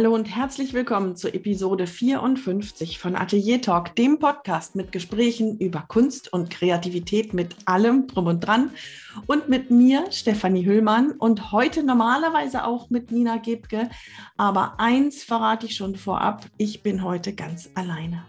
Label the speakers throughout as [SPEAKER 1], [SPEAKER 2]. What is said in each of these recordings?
[SPEAKER 1] Hallo und herzlich willkommen zur Episode 54 von Atelier Talk, dem Podcast mit Gesprächen über Kunst und Kreativität mit allem drum und dran und mit mir, Stefanie Hüllmann und heute normalerweise auch mit Nina Gebke. Aber eins verrate ich schon vorab, ich bin heute ganz alleine.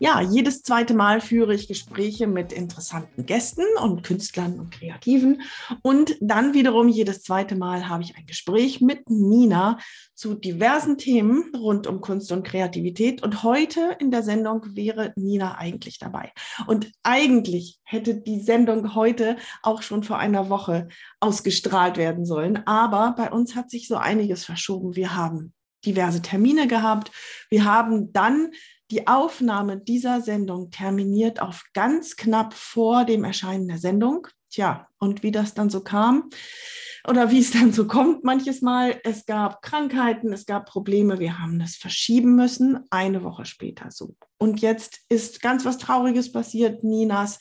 [SPEAKER 1] Ja, jedes zweite Mal führe ich Gespräche mit interessanten Gästen und Künstlern und Kreativen. Und dann wiederum jedes zweite Mal habe ich ein Gespräch mit Nina zu diversen Themen rund um Kunst und Kreativität. Und heute in der Sendung wäre Nina eigentlich dabei. Und eigentlich hätte die Sendung heute auch schon vor einer Woche ausgestrahlt werden sollen. Aber bei uns hat sich so einiges verschoben. Wir haben diverse Termine gehabt. Wir haben dann die Aufnahme dieser Sendung terminiert auf ganz knapp vor dem Erscheinen der Sendung. Tja, und wie das dann so kam oder wie es dann so kommt manches Mal, es gab Krankheiten, es gab Probleme, wir haben das verschieben müssen, eine Woche später so. Und jetzt ist ganz was Trauriges passiert. Ninas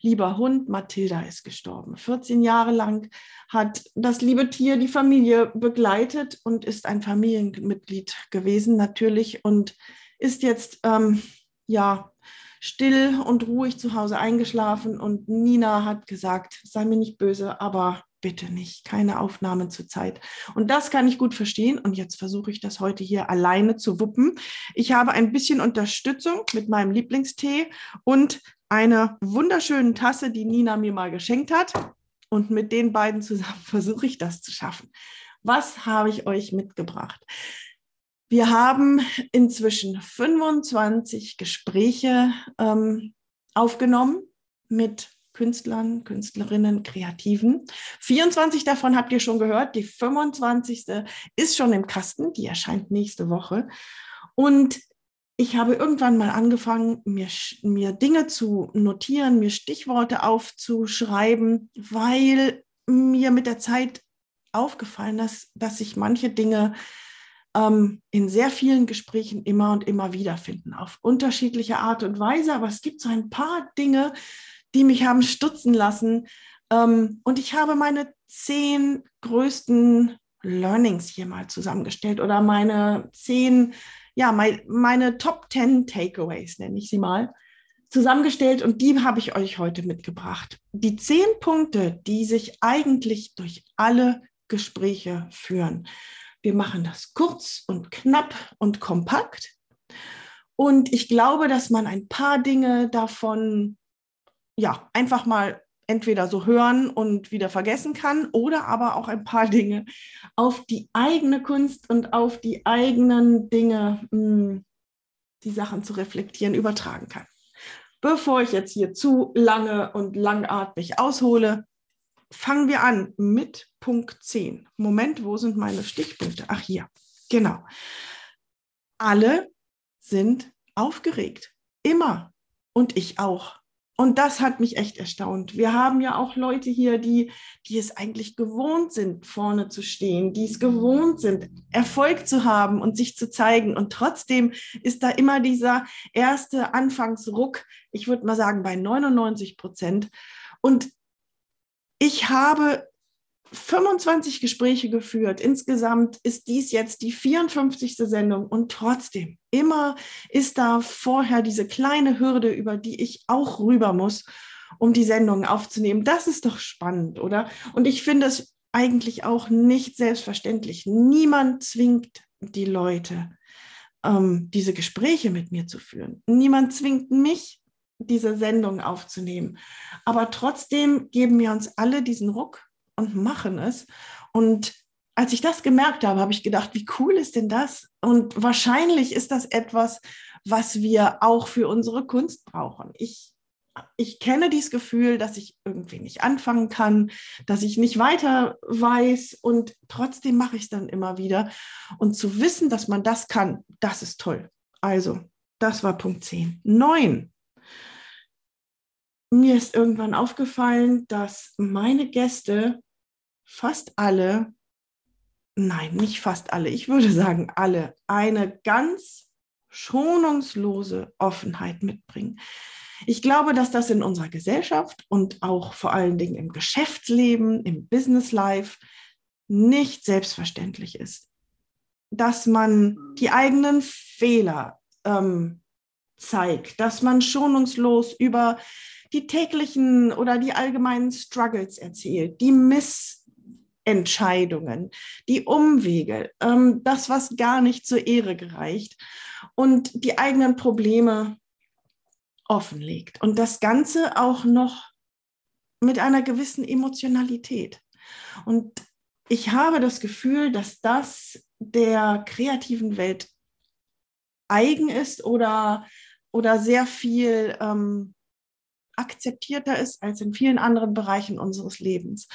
[SPEAKER 1] lieber Hund Mathilda ist gestorben. 14 Jahre lang hat das liebe Tier die Familie begleitet und ist ein Familienmitglied gewesen natürlich und ist jetzt ähm, ja still und ruhig zu Hause eingeschlafen und Nina hat gesagt, sei mir nicht böse, aber bitte nicht, keine Aufnahmen zur Zeit. Und das kann ich gut verstehen und jetzt versuche ich das heute hier alleine zu wuppen. Ich habe ein bisschen Unterstützung mit meinem Lieblingstee und einer wunderschönen Tasse, die Nina mir mal geschenkt hat. Und mit den beiden zusammen versuche ich das zu schaffen. Was habe ich euch mitgebracht? Wir haben inzwischen 25 Gespräche ähm, aufgenommen mit Künstlern, Künstlerinnen, Kreativen. 24 davon habt ihr schon gehört. Die 25. ist schon im Kasten. Die erscheint nächste Woche. Und ich habe irgendwann mal angefangen, mir, mir Dinge zu notieren, mir Stichworte aufzuschreiben, weil mir mit der Zeit aufgefallen ist, dass sich manche Dinge ähm, in sehr vielen Gesprächen immer und immer wieder finden, auf unterschiedliche Art und Weise. Aber es gibt so ein paar Dinge, die mich haben stutzen lassen. Ähm, und ich habe meine zehn größten Learnings hier mal zusammengestellt oder meine zehn, ja, mein, meine Top 10 Takeaways, nenne ich sie mal, zusammengestellt und die habe ich euch heute mitgebracht. Die zehn Punkte, die sich eigentlich durch alle Gespräche führen. Wir machen das kurz und knapp und kompakt. Und ich glaube, dass man ein paar Dinge davon ja einfach mal entweder so hören und wieder vergessen kann oder aber auch ein paar Dinge auf die eigene Kunst und auf die eigenen Dinge, mh, hm, die Sachen zu reflektieren, übertragen kann. Bevor ich jetzt hier zu lange und langatmig aushole, fangen wir an mit Punkt 10. Moment, wo sind meine Stichpunkte? Ach hier, genau. Alle sind aufgeregt. Immer. Und ich auch. Und das hat mich echt erstaunt. Wir haben ja auch Leute hier, die, die es eigentlich gewohnt sind, vorne zu stehen, die es gewohnt sind, Erfolg zu haben und sich zu zeigen. Und trotzdem ist da immer dieser erste Anfangsruck, ich würde mal sagen bei 99 Prozent. Und ich habe 25 Gespräche geführt. Insgesamt ist dies jetzt die 54. Sendung und trotzdem, immer ist da vorher diese kleine Hürde, über die ich auch rüber muss, um die Sendung aufzunehmen. Das ist doch spannend, oder? Und ich finde es eigentlich auch nicht selbstverständlich. Niemand zwingt die Leute, ähm, diese Gespräche mit mir zu führen. Niemand zwingt mich, diese Sendung aufzunehmen. Aber trotzdem geben wir uns alle diesen Ruck und machen es. Und als ich das gemerkt habe, habe ich gedacht, wie cool ist denn das? Und wahrscheinlich ist das etwas, was wir auch für unsere Kunst brauchen. Ich, ich kenne dieses Gefühl, dass ich irgendwie nicht anfangen kann, dass ich nicht weiter weiß und trotzdem mache ich es dann immer wieder. Und zu wissen, dass man das kann, das ist toll. Also, das war Punkt 10. 9 mir ist irgendwann aufgefallen, dass meine Gäste fast alle, nein, nicht fast alle, ich würde sagen alle, eine ganz schonungslose Offenheit mitbringen. Ich glaube, dass das in unserer Gesellschaft und auch vor allen Dingen im Geschäftsleben, im Business Life nicht selbstverständlich ist. Dass man die eigenen Fehler ähm, zeigt, dass man schonungslos über die täglichen oder die allgemeinen Struggles erzählt, die Missentscheidungen, die Umwege, ähm, das, was gar nicht zur Ehre gereicht und die eigenen Probleme offenlegt. Und das Ganze auch noch mit einer gewissen Emotionalität. Und ich habe das Gefühl, dass das der kreativen Welt eigen ist oder, oder sehr viel ähm, akzeptierter ist als in vielen anderen Bereichen unseres Lebens.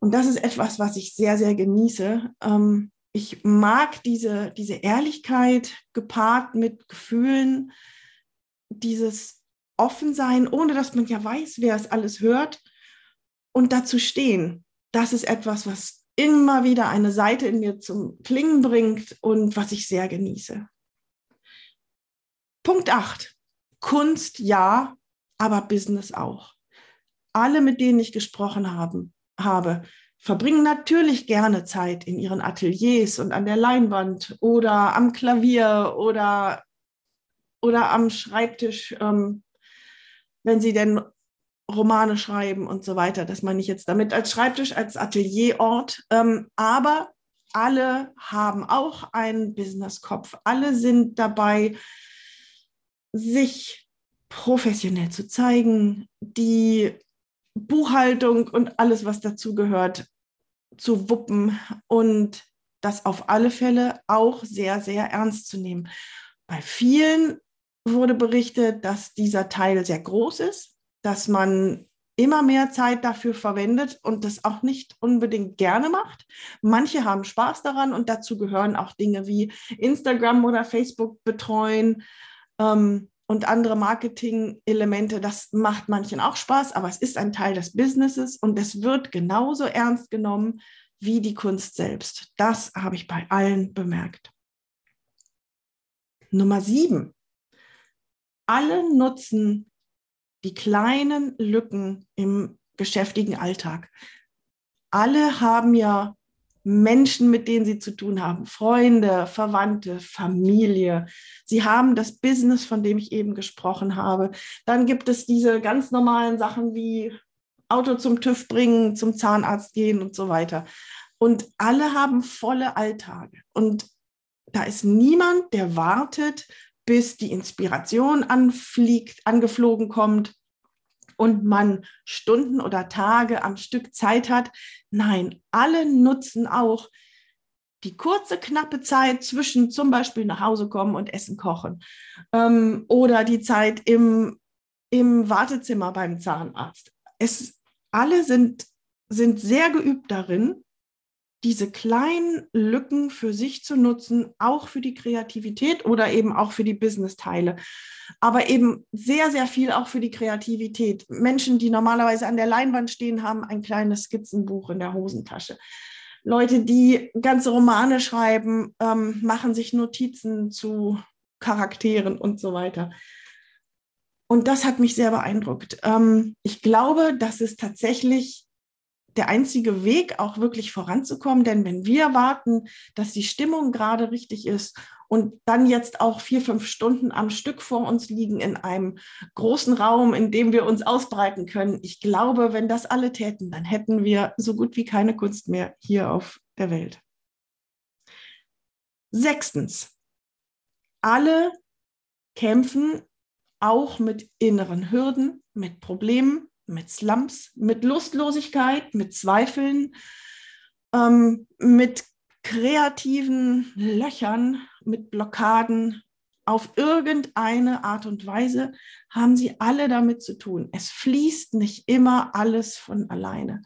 [SPEAKER 1] Und das ist etwas, was ich sehr, sehr genieße. Ähm, ich mag diese, diese Ehrlichkeit gepaart mit Gefühlen, dieses Offensein, ohne dass man ja weiß, wer es alles hört und dazu stehen. Das ist etwas, was immer wieder eine Seite in mir zum Klingen bringt und was ich sehr genieße. Punkt 8. Kunst ja, aber Business auch. Alle, mit denen ich gesprochen haben, habe, verbringen natürlich gerne Zeit in ihren Ateliers und an der Leinwand oder am Klavier oder, oder am Schreibtisch, ähm, wenn sie denn Romane schreiben und so weiter. Das meine ich jetzt damit als Schreibtisch, als Atelierort. Ähm, aber alle haben auch einen Businesskopf. Alle sind dabei, sich professionell zu zeigen, die Buchhaltung und alles, was dazu gehört, zu wuppen und das auf alle Fälle auch sehr, sehr ernst zu nehmen. Bei vielen wurde berichtet, dass dieser Teil sehr groß ist, dass man immer mehr Zeit dafür verwendet und das auch nicht unbedingt gerne macht. Manche haben Spaß daran und dazu gehören auch Dinge wie Instagram oder Facebook betreuen ähm, und andere Marketing-Elemente. Das macht manchen auch Spaß, aber es ist ein Teil des Businesses und es wird genauso ernst genommen wie die Kunst selbst. Das habe ich bei allen bemerkt. Nummer sieben. Alle nutzen die kleinen Lücken im geschäftigen Alltag. Alle haben ja Menschen, mit denen sie zu tun haben, Freunde, Verwandte, Familie. Sie haben das Business, von dem ich eben gesprochen habe. Dann gibt es diese ganz normalen Sachen wie Auto zum TÜV bringen, zum Zahnarzt gehen und so weiter. Und alle haben volle Alltage. Und da ist niemand, der wartet, bis die Inspiration anfliegt, angeflogen kommt und man Stunden oder Tage am Stück Zeit hat. Nein, alle nutzen auch die kurze, knappe Zeit zwischen zum Beispiel nach Hause kommen und Essen kochen ähm, oder die Zeit im, im Wartezimmer beim Zahnarzt. Es, alle sind, sind sehr geübt darin, diese kleinen Lücken für sich zu nutzen, auch für die Kreativität oder eben auch für die Business-Teile. Aber eben sehr, sehr viel auch für die Kreativität. Menschen, die normalerweise an der Leinwand stehen, haben ein kleines Skizzenbuch in der Hosentasche. Leute, die ganze Romane schreiben, ähm, machen sich Notizen zu Charakteren und so weiter. Und das hat mich sehr beeindruckt. Ähm, ich glaube, dass es tatsächlich der einzige Weg, auch wirklich voranzukommen. Denn wenn wir warten, dass die Stimmung gerade richtig ist und dann jetzt auch vier, fünf Stunden am Stück vor uns liegen in einem großen Raum, in dem wir uns ausbreiten können, ich glaube, wenn das alle täten, dann hätten wir so gut wie keine Kunst mehr hier auf der Welt. Sechstens, alle kämpfen auch mit inneren Hürden, mit Problemen, mit Slumps, mit Lustlosigkeit, mit Zweifeln, ähm, mit kreativen Löchern, mit Blockaden. Auf irgendeine Art und Weise haben sie alle damit zu tun. Es fließt nicht immer alles von alleine.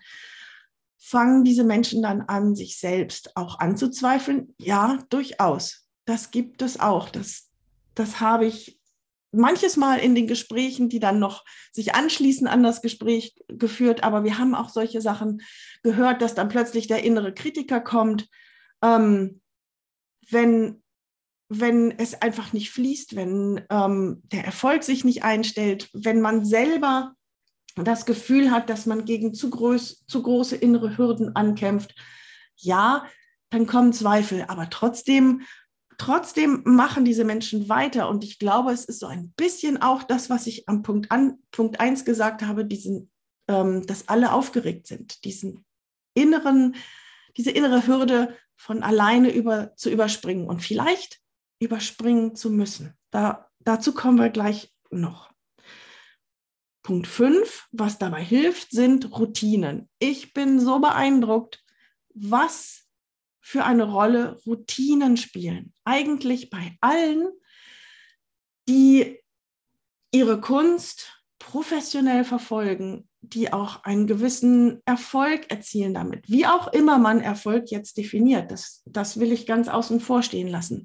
[SPEAKER 1] Fangen diese Menschen dann an, sich selbst auch anzuzweifeln? Ja, durchaus. Das gibt es auch. Das, das habe ich manches Mal in den Gesprächen, die dann noch sich anschließen an das Gespräch geführt, aber wir haben auch solche Sachen gehört, dass dann plötzlich der innere Kritiker kommt, ähm, wenn wenn es einfach nicht fließt, wenn ähm, der Erfolg sich nicht einstellt, wenn man selber das Gefühl hat, dass man gegen zu, groß, zu große innere Hürden ankämpft, ja, dann kommen Zweifel. Aber trotzdem, trotzdem machen diese Menschen weiter. Und ich glaube, es ist so ein bisschen auch das, was ich am Punkt, an, Punkt 1 gesagt habe, diesen, ähm, dass alle aufgeregt sind, diesen inneren, diese innere Hürde von alleine über, zu überspringen und vielleicht überspringen zu müssen. Da, dazu kommen wir gleich noch. Punkt 5, was dabei hilft, sind Routinen. Ich bin so beeindruckt, was für eine Rolle Routinen spielen. Eigentlich bei allen, die ihre Kunst professionell verfolgen, die auch einen gewissen Erfolg erzielen damit. Wie auch immer man Erfolg jetzt definiert, das, das will ich ganz außen vor stehen lassen.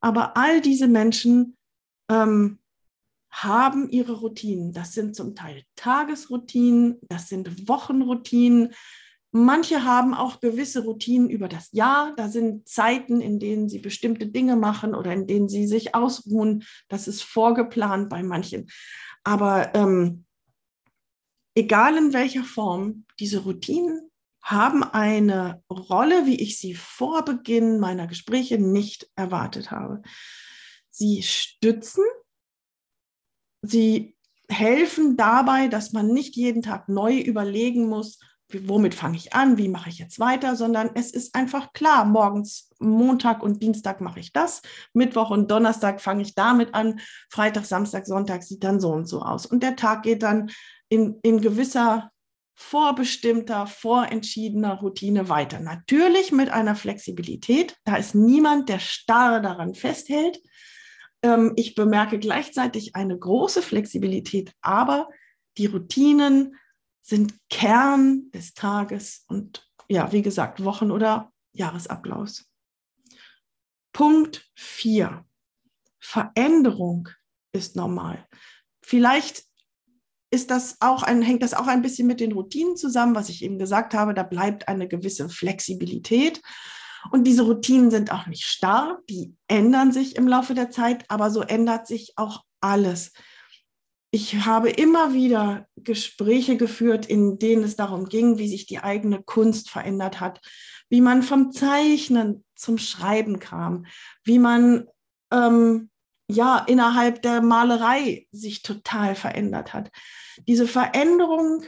[SPEAKER 1] Aber all diese Menschen ähm, haben ihre Routinen. Das sind zum Teil Tagesroutinen, das sind Wochenroutinen. Manche haben auch gewisse Routinen über das Jahr. Da sind Zeiten, in denen sie bestimmte Dinge machen oder in denen sie sich ausruhen. Das ist vorgeplant bei manchen. Aber ähm, egal in welcher Form, diese Routinen haben eine Rolle, wie ich sie vor Beginn meiner Gespräche nicht erwartet habe. Sie stützen, sie helfen dabei, dass man nicht jeden Tag neu überlegen muss, womit fange ich an, wie mache ich jetzt weiter, sondern es ist einfach klar, morgens, Montag und Dienstag mache ich das, Mittwoch und Donnerstag fange ich damit an, Freitag, Samstag, Sonntag sieht dann so und so aus. Und der Tag geht dann in, in gewisser vorbestimmter, vorentschiedener Routine weiter. Natürlich mit einer Flexibilität. Da ist niemand, der starr daran festhält. Ähm, ich bemerke gleichzeitig eine große Flexibilität, aber die Routinen sind Kern des Tages und ja, wie gesagt, Wochen- oder Jahresablaufs. Punkt 4. Veränderung ist normal. Vielleicht ist das auch ein, hängt das auch ein bisschen mit den Routinen zusammen, was ich eben gesagt habe. Da bleibt eine gewisse Flexibilität. Und diese Routinen sind auch nicht starr, die ändern sich im Laufe der Zeit, aber so ändert sich auch alles. Ich habe immer wieder Gespräche geführt, in denen es darum ging, wie sich die eigene Kunst verändert hat, wie man vom Zeichnen zum Schreiben kam, wie man ähm, ja innerhalb der Malerei sich total verändert hat. Diese Veränderung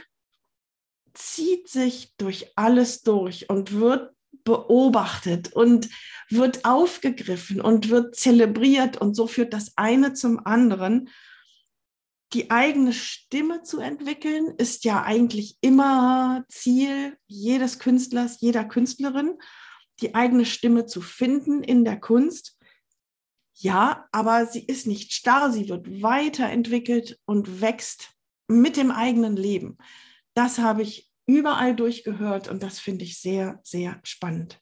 [SPEAKER 1] zieht sich durch alles durch und wird beobachtet und wird aufgegriffen und wird zelebriert und so führt das eine zum anderen. Die eigene Stimme zu entwickeln ist ja eigentlich immer Ziel jedes Künstlers, jeder Künstlerin, die eigene Stimme zu finden in der Kunst ja, aber sie ist nicht starr, sie wird weiterentwickelt und wächst mit dem eigenen Leben. Das habe ich überall durchgehört und das finde ich sehr, sehr spannend.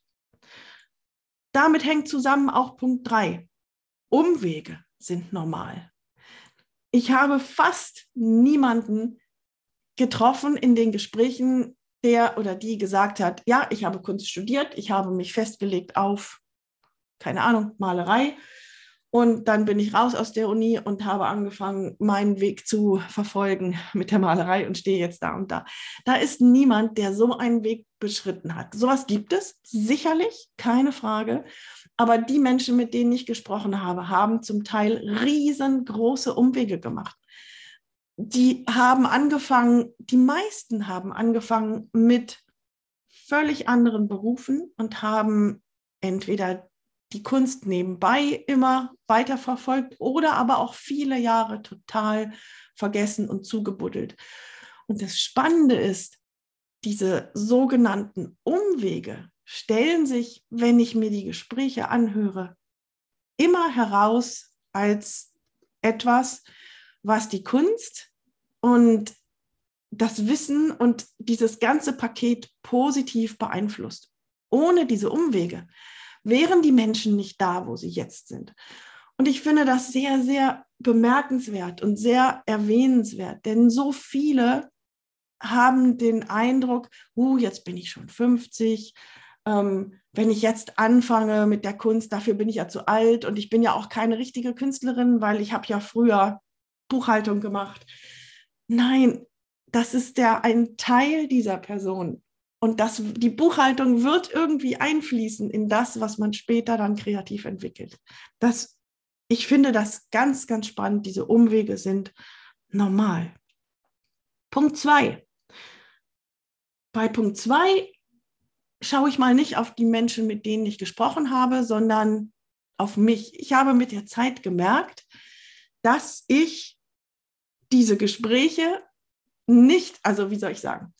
[SPEAKER 1] Damit hängt zusammen auch Punkt 3. Umwege sind normal. Ich habe fast niemanden getroffen in den Gesprächen, der oder die gesagt hat, ja, ich habe Kunst studiert, ich habe mich festgelegt auf, keine Ahnung, Malerei und dann bin ich raus aus der Uni und habe angefangen, meinen Weg zu verfolgen mit der Malerei und stehe jetzt da und da. Da ist niemand, der so einen Weg beschritten hat. Sowas gibt es, sicherlich, keine Frage. Aber die Menschen, mit denen ich gesprochen habe, haben zum Teil riesengroße Umwege gemacht. Die haben angefangen, die meisten haben angefangen mit völlig anderen Berufen und haben entweder die Kunst nebenbei immer weiter verfolgt oder aber auch viele Jahre total vergessen und zugebuddelt. Und das Spannende ist, diese sogenannten Umwege stellen sich, wenn ich mir die Gespräche anhöre, immer heraus als etwas, was die Kunst und das Wissen und dieses ganze Paket positiv beeinflusst. Ohne diese Umwege wären die Menschen nicht da, wo sie jetzt sind. Und ich finde das sehr, sehr bemerkenswert und sehr erwähnenswert, denn so viele haben den Eindruck, uh, jetzt bin ich schon 50, ähm, wenn ich jetzt anfange mit der Kunst, dafür bin ich ja zu alt und ich bin ja auch keine richtige Künstlerin, weil ich habe ja früher Buchhaltung gemacht. Nein, das ist der ein Teil dieser Person. Und das, die Buchhaltung wird irgendwie einfließen in das, was man später dann kreativ entwickelt. Das, ich finde das ganz, ganz spannend. Diese Umwege sind normal. Punkt zwei. Bei Punkt zwei schaue ich mal nicht auf die Menschen, mit denen ich gesprochen habe, sondern auf mich. Ich habe mit der Zeit gemerkt, dass ich diese Gespräche nicht, also wie soll ich sagen,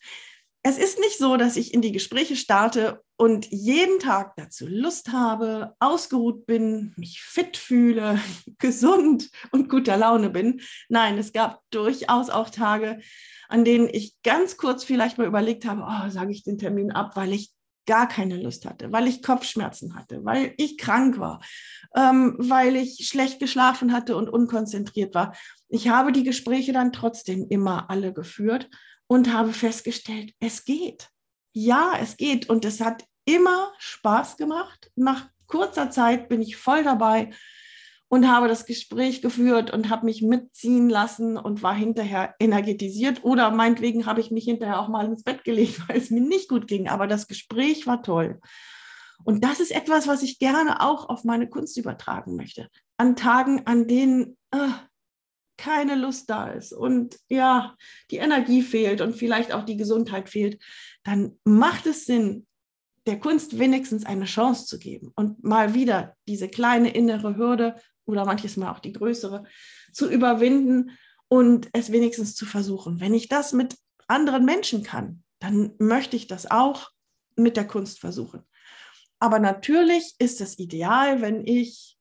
[SPEAKER 1] es ist nicht so, dass ich in die Gespräche starte und jeden Tag dazu Lust habe, ausgeruht bin, mich fit fühle, gesund und guter Laune bin. Nein, es gab durchaus auch Tage, an denen ich ganz kurz vielleicht mal überlegt habe, oh, sage ich den Termin ab, weil ich gar keine Lust hatte, weil ich Kopfschmerzen hatte, weil ich krank war, ähm, weil ich schlecht geschlafen hatte und unkonzentriert war. Ich habe die Gespräche dann trotzdem immer alle geführt und habe festgestellt, es geht. Ja, es geht. Und es hat immer Spaß gemacht. Nach kurzer Zeit bin ich voll dabei und habe das Gespräch geführt und habe mich mitziehen lassen und war hinterher energetisiert. Oder meinetwegen habe ich mich hinterher auch mal ins Bett gelegt, weil es mir nicht gut ging. Aber das Gespräch war toll. Und das ist etwas, was ich gerne auch auf meine Kunst übertragen möchte. An Tagen, an denen äh, keine Lust da ist und ja, die Energie fehlt und vielleicht auch die Gesundheit fehlt, dann macht es Sinn, der Kunst wenigstens eine Chance zu geben und mal wieder diese kleine innere Hürde oder manches Mal auch die größere zu überwinden und es wenigstens zu versuchen. Wenn ich das mit anderen Menschen kann, dann möchte ich das auch mit der Kunst versuchen. Aber natürlich ist es ideal, wenn ich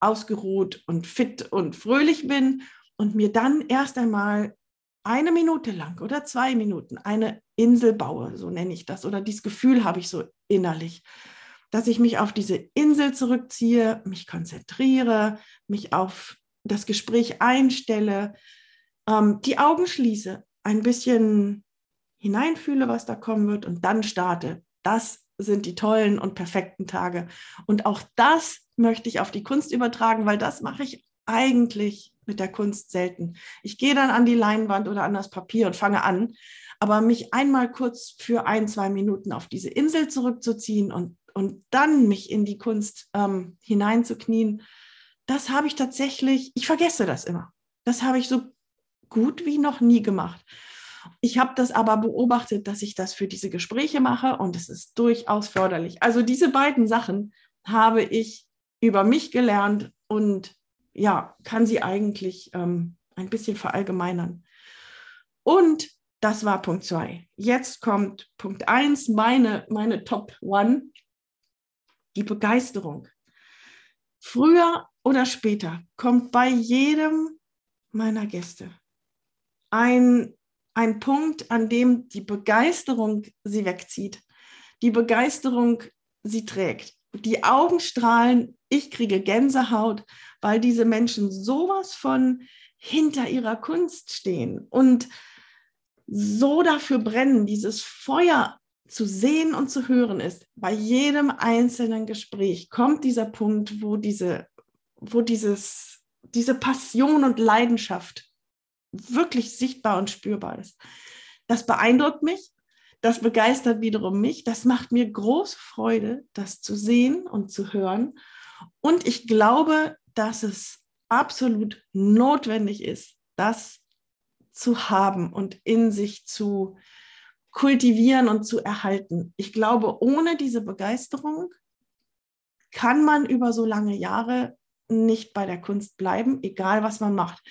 [SPEAKER 1] ausgeruht und fit und fröhlich bin und mir dann erst einmal eine Minute lang oder zwei Minuten eine Insel baue, so nenne ich das, oder dieses Gefühl habe ich so innerlich, dass ich mich auf diese Insel zurückziehe, mich konzentriere, mich auf das Gespräch einstelle, ähm, die Augen schließe, ein bisschen hineinfühle, was da kommen wird und dann starte. Das sind die tollen und perfekten Tage. Und auch das möchte ich auf die Kunst übertragen, weil das mache ich eigentlich mit der Kunst selten. Ich gehe dann an die Leinwand oder an das Papier und fange an, aber mich einmal kurz für ein, zwei Minuten auf diese Insel zurückzuziehen und, und dann mich in die Kunst ähm, hineinzuknien, das habe ich tatsächlich, ich vergesse das immer. Das habe ich so gut wie noch nie gemacht. Ich habe das aber beobachtet, dass ich das für diese Gespräche mache und es ist durchaus förderlich. Also diese beiden Sachen habe ich über mich gelernt und ja, kann sie eigentlich ähm, ein bisschen verallgemeinern. Und das war Punkt zwei. Jetzt kommt Punkt eins, meine, meine Top One, die Begeisterung. Früher oder später kommt bei jedem meiner Gäste ein, ein Punkt, an dem die Begeisterung sie wegzieht, die Begeisterung sie trägt. Die Augen strahlen, ich kriege Gänsehaut, weil diese Menschen sowas von hinter ihrer Kunst stehen und so dafür brennen, dieses Feuer zu sehen und zu hören ist. Bei jedem einzelnen Gespräch kommt dieser Punkt, wo diese, wo dieses, diese Passion und Leidenschaft wirklich sichtbar und spürbar ist. Das beeindruckt mich, das begeistert wiederum mich, das macht mir große Freude, das zu sehen und zu hören. Und ich glaube, dass es absolut notwendig ist, das zu haben und in sich zu kultivieren und zu erhalten. Ich glaube, ohne diese Begeisterung kann man über so lange Jahre nicht bei der Kunst bleiben, egal was man macht.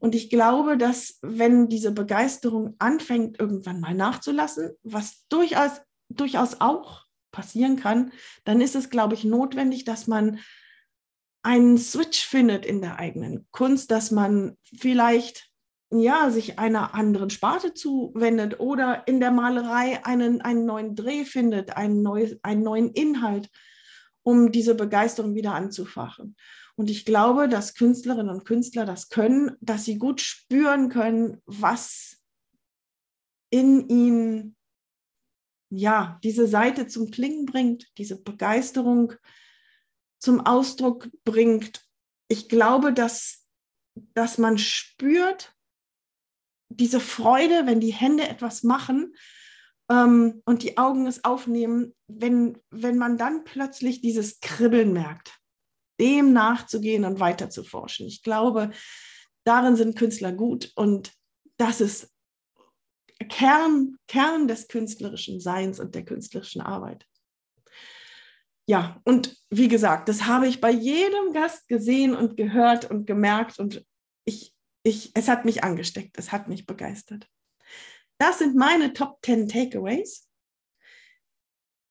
[SPEAKER 1] Und ich glaube, dass wenn diese Begeisterung anfängt, irgendwann mal nachzulassen, was durchaus, durchaus auch passieren kann, dann ist es, glaube ich, notwendig, dass man einen Switch findet in der eigenen Kunst, dass man vielleicht ja, sich einer anderen Sparte zuwendet oder in der Malerei einen, einen neuen Dreh findet, einen, neu, einen neuen Inhalt, um diese Begeisterung wieder anzufachen. Und ich glaube, dass Künstlerinnen und Künstler das können, dass sie gut spüren können, was in ihnen ja, diese Seite zum Klingen bringt, diese Begeisterung zum Ausdruck bringt. Ich glaube, dass, dass man spürt diese Freude, wenn die Hände etwas machen ähm, und die Augen es aufnehmen, wenn, wenn man dann plötzlich dieses Kribbeln merkt, dem nachzugehen und weiter zu forschen. Ich glaube, darin sind Künstler gut und das ist Kern, Kern des künstlerischen Seins und der künstlerischen Arbeit. Ja, und wie gesagt, das habe ich bei jedem Gast gesehen und gehört und gemerkt und ich, ich, es hat mich angesteckt, es hat mich begeistert. Das sind meine Top 10 Takeaways.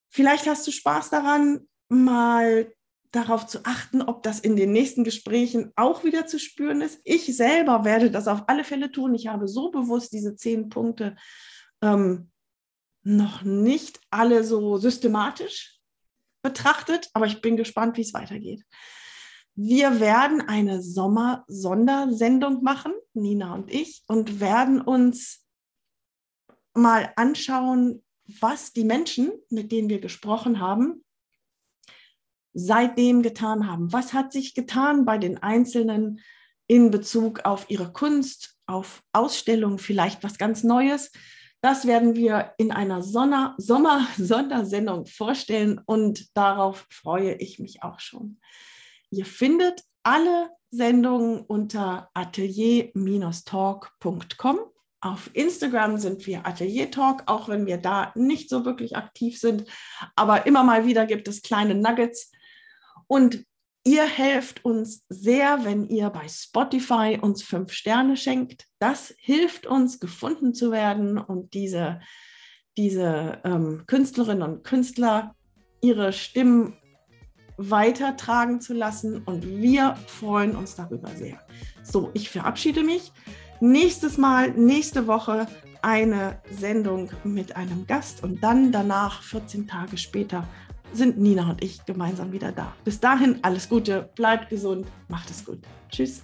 [SPEAKER 1] Vielleicht hast du Spaß daran, mal darauf zu achten, ob das in den nächsten Gesprächen auch wieder zu spüren ist. Ich selber werde das auf alle Fälle tun. Ich habe so bewusst diese zehn Punkte ähm, noch nicht alle so systematisch betrachtet, aber ich bin gespannt, wie es weitergeht. Wir werden eine Sommer-Sondersendung machen, Nina und ich, und werden uns mal anschauen, was die Menschen, mit denen wir gesprochen haben, seitdem getan haben. Was hat sich getan bei den Einzelnen in Bezug auf ihre Kunst, auf Ausstellungen, vielleicht was ganz Neues. Das werden wir in einer Sommer-Sondersendung vorstellen und darauf freue ich mich auch schon. Ihr findet alle Sendungen unter atelier-talk.com auf Instagram sind wir Atelier Talk, auch wenn wir da nicht so wirklich aktiv sind. Aber immer mal wieder gibt es kleine Nuggets. Und ihr helft uns sehr, wenn ihr bei Spotify uns fünf Sterne schenkt. Das hilft uns, gefunden zu werden und diese, diese ähm, Künstlerinnen und Künstler ihre Stimmen weitertragen zu lassen. Und wir freuen uns darüber sehr. So, ich verabschiede mich. Nächstes Mal, nächste Woche eine Sendung mit einem Gast und dann danach, 14 Tage später, sind Nina und ich gemeinsam wieder da. Bis dahin alles Gute, bleibt gesund, macht es gut. Tschüss.